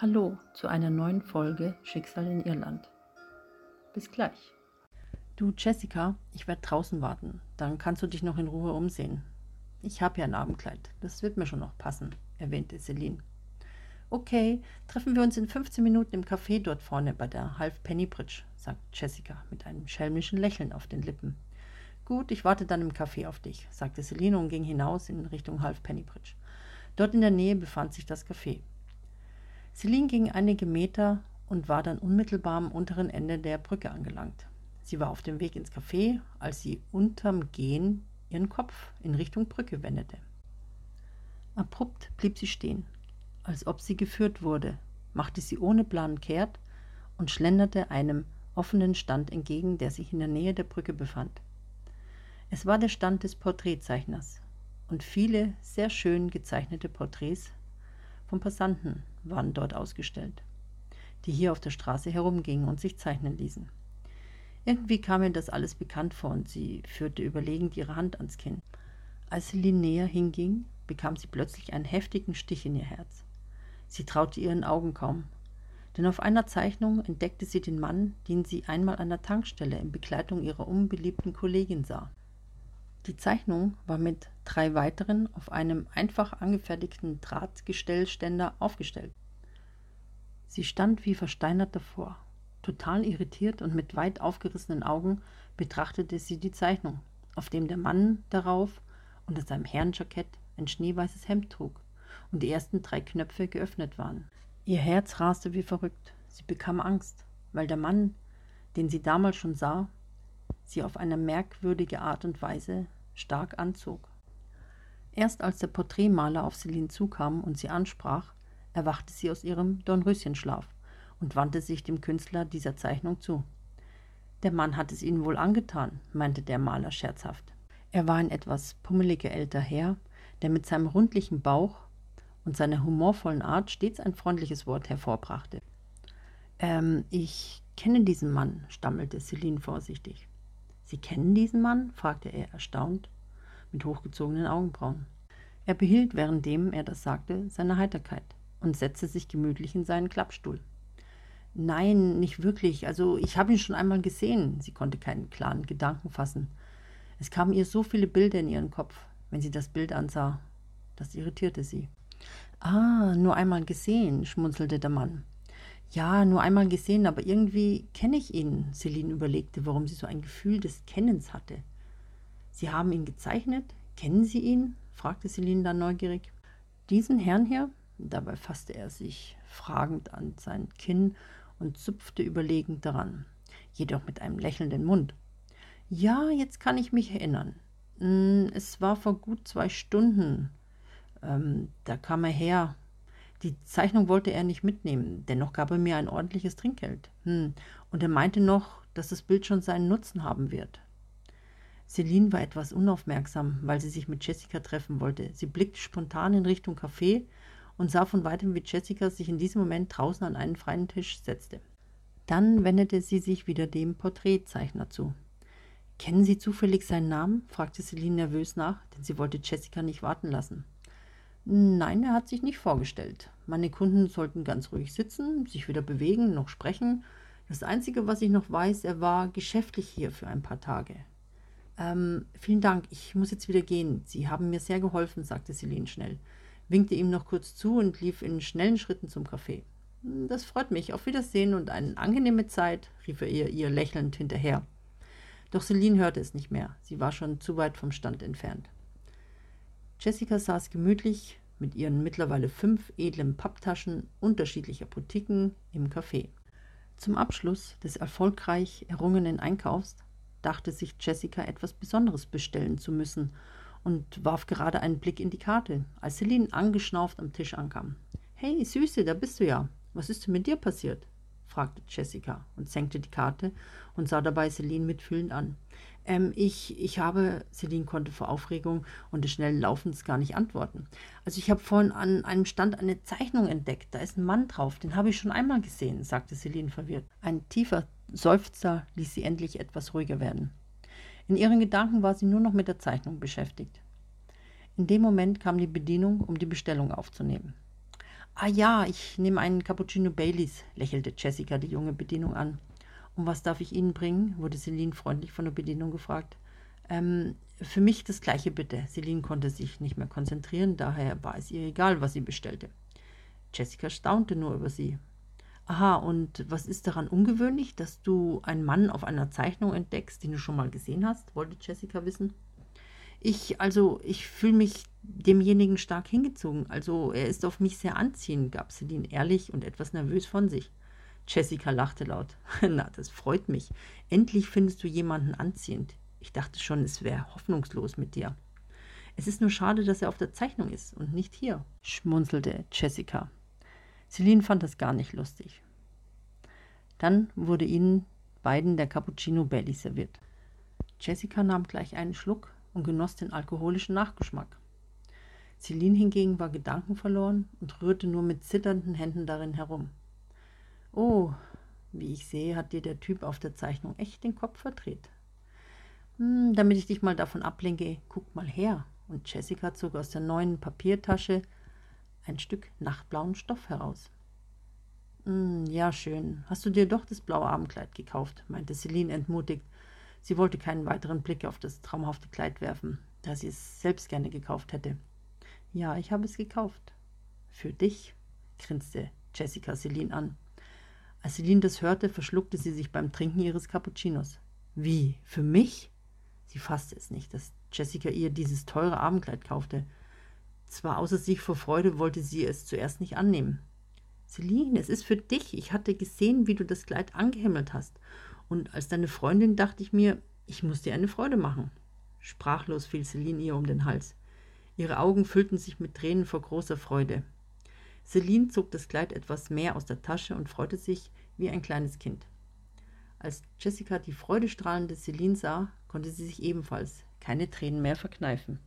Hallo zu einer neuen Folge Schicksal in Irland. Bis gleich. Du, Jessica, ich werde draußen warten. Dann kannst du dich noch in Ruhe umsehen. Ich habe ja ein Abendkleid. Das wird mir schon noch passen, erwähnte Celine. Okay, treffen wir uns in 15 Minuten im Café dort vorne bei der Half Penny Bridge, sagt Jessica mit einem schelmischen Lächeln auf den Lippen. Gut, ich warte dann im Café auf dich, sagte Celine und ging hinaus in Richtung Half Penny Bridge. Dort in der Nähe befand sich das Café. Celine ging einige Meter und war dann unmittelbar am unteren Ende der Brücke angelangt. Sie war auf dem Weg ins Café, als sie unterm Gehen ihren Kopf in Richtung Brücke wendete. Abrupt blieb sie stehen, als ob sie geführt wurde, machte sie ohne Plan kehrt und schlenderte einem offenen Stand entgegen, der sich in der Nähe der Brücke befand. Es war der Stand des Porträtzeichners, und viele sehr schön gezeichnete Porträts von Passanten waren dort ausgestellt, die hier auf der Straße herumgingen und sich zeichnen ließen. Irgendwie kam ihr das alles bekannt vor und sie führte überlegend ihre Hand ans Kinn. Als Celine näher hinging, bekam sie plötzlich einen heftigen Stich in ihr Herz. Sie traute ihren Augen kaum, denn auf einer Zeichnung entdeckte sie den Mann, den sie einmal an der Tankstelle in Begleitung ihrer unbeliebten Kollegin sah. Die Zeichnung war mit drei weiteren auf einem einfach angefertigten Drahtgestellständer aufgestellt. Sie stand wie versteinert davor. Total irritiert und mit weit aufgerissenen Augen betrachtete sie die Zeichnung, auf dem der Mann darauf unter seinem Herrenjackett ein schneeweißes Hemd trug und die ersten drei Knöpfe geöffnet waren. Ihr Herz raste wie verrückt. Sie bekam Angst, weil der Mann, den sie damals schon sah, sie auf eine merkwürdige Art und Weise stark anzog. Erst als der Porträtmaler auf Celine zukam und sie ansprach, erwachte sie aus ihrem Dornröschenschlaf und wandte sich dem Künstler dieser Zeichnung zu. Der Mann hat es ihnen wohl angetan, meinte der Maler scherzhaft. Er war ein etwas pummeliger älter Herr, der mit seinem rundlichen Bauch und seiner humorvollen Art stets ein freundliches Wort hervorbrachte. Ähm, ich kenne diesen Mann, stammelte Celine vorsichtig. Sie kennen diesen Mann? fragte er erstaunt, mit hochgezogenen Augenbrauen. Er behielt, währenddem er das sagte, seine Heiterkeit und setzte sich gemütlich in seinen Klappstuhl. Nein, nicht wirklich. Also ich habe ihn schon einmal gesehen. Sie konnte keinen klaren Gedanken fassen. Es kamen ihr so viele Bilder in ihren Kopf, wenn sie das Bild ansah. Das irritierte sie. Ah, nur einmal gesehen, schmunzelte der Mann. Ja, nur einmal gesehen, aber irgendwie kenne ich ihn. Celine überlegte, warum sie so ein Gefühl des Kennens hatte. Sie haben ihn gezeichnet? Kennen Sie ihn? fragte Celine dann neugierig. Diesen Herrn hier? Dabei fasste er sich fragend an sein Kinn und zupfte überlegend daran, jedoch mit einem lächelnden Mund. Ja, jetzt kann ich mich erinnern. Hm, es war vor gut zwei Stunden. Ähm, da kam er her, die Zeichnung wollte er nicht mitnehmen, dennoch gab er mir ein ordentliches Trinkgeld. Hm. Und er meinte noch, dass das Bild schon seinen Nutzen haben wird. Celine war etwas unaufmerksam, weil sie sich mit Jessica treffen wollte. Sie blickte spontan in Richtung Café und sah von weitem, wie Jessica sich in diesem Moment draußen an einen freien Tisch setzte. Dann wendete sie sich wieder dem Porträtzeichner zu. Kennen Sie zufällig seinen Namen? fragte Celine nervös nach, denn sie wollte Jessica nicht warten lassen. Nein, er hat sich nicht vorgestellt. Meine Kunden sollten ganz ruhig sitzen, sich weder bewegen noch sprechen. Das Einzige, was ich noch weiß, er war geschäftlich hier für ein paar Tage. Ähm, vielen Dank, ich muss jetzt wieder gehen. Sie haben mir sehr geholfen, sagte Celine schnell, winkte ihm noch kurz zu und lief in schnellen Schritten zum Café. Das freut mich. Auf Wiedersehen und eine angenehme Zeit, rief er ihr, ihr lächelnd hinterher. Doch Celine hörte es nicht mehr. Sie war schon zu weit vom Stand entfernt. Jessica saß gemütlich mit ihren mittlerweile fünf edlen Papptaschen unterschiedlicher Boutiquen im Café. Zum Abschluss des erfolgreich errungenen Einkaufs dachte sich Jessica etwas Besonderes bestellen zu müssen und warf gerade einen Blick in die Karte, als Celine angeschnauft am Tisch ankam. Hey, Süße, da bist du ja. Was ist denn mit dir passiert? fragte Jessica und senkte die Karte und sah dabei Celine mitfühlend an. Ähm, ich, ich habe, Celine konnte vor Aufregung und des schnellen Laufens gar nicht antworten. Also ich habe vorhin an einem Stand eine Zeichnung entdeckt. Da ist ein Mann drauf, den habe ich schon einmal gesehen, sagte Celine verwirrt. Ein tiefer Seufzer ließ sie endlich etwas ruhiger werden. In ihren Gedanken war sie nur noch mit der Zeichnung beschäftigt. In dem Moment kam die Bedienung, um die Bestellung aufzunehmen. Ah ja, ich nehme einen Cappuccino Baileys, lächelte Jessica die junge Bedienung an. Und was darf ich Ihnen bringen? wurde Celine freundlich von der Bedienung gefragt. Ähm, für mich das gleiche bitte. Celine konnte sich nicht mehr konzentrieren, daher war es ihr egal, was sie bestellte. Jessica staunte nur über sie. Aha, und was ist daran ungewöhnlich, dass du einen Mann auf einer Zeichnung entdeckst, den du schon mal gesehen hast? wollte Jessica wissen. Ich, also, ich fühle mich demjenigen stark hingezogen. Also, er ist auf mich sehr anziehend, gab Celine ehrlich und etwas nervös von sich. Jessica lachte laut. Na, das freut mich. Endlich findest du jemanden anziehend. Ich dachte schon, es wäre hoffnungslos mit dir. Es ist nur schade, dass er auf der Zeichnung ist und nicht hier, schmunzelte Jessica. Celine fand das gar nicht lustig. Dann wurde ihnen beiden der Cappuccino Belly serviert. Jessica nahm gleich einen Schluck und genoss den alkoholischen Nachgeschmack. Celine hingegen war gedankenverloren und rührte nur mit zitternden Händen darin herum. Oh, wie ich sehe, hat dir der Typ auf der Zeichnung echt den Kopf verdreht. Hm, damit ich dich mal davon ablenke, guck mal her. Und Jessica zog aus der neuen Papiertasche ein Stück nachtblauen Stoff heraus. Hm, ja, schön. Hast du dir doch das blaue Abendkleid gekauft? meinte Celine entmutigt. Sie wollte keinen weiteren Blick auf das traumhafte Kleid werfen, da sie es selbst gerne gekauft hätte. Ja, ich habe es gekauft. Für dich, grinste Jessica Celine an. Als Celine das hörte, verschluckte sie sich beim Trinken ihres Cappuccinos. Wie? Für mich? Sie fasste es nicht, dass Jessica ihr dieses teure Abendkleid kaufte. Zwar außer sich vor Freude wollte sie es zuerst nicht annehmen. Celine, es ist für dich. Ich hatte gesehen, wie du das Kleid angehimmelt hast. Und als deine Freundin dachte ich mir, ich muss dir eine Freude machen. Sprachlos fiel Celine ihr um den Hals. Ihre Augen füllten sich mit Tränen vor großer Freude. Celine zog das Kleid etwas mehr aus der Tasche und freute sich wie ein kleines Kind. Als Jessica die freudestrahlende Celine sah, konnte sie sich ebenfalls keine Tränen mehr verkneifen.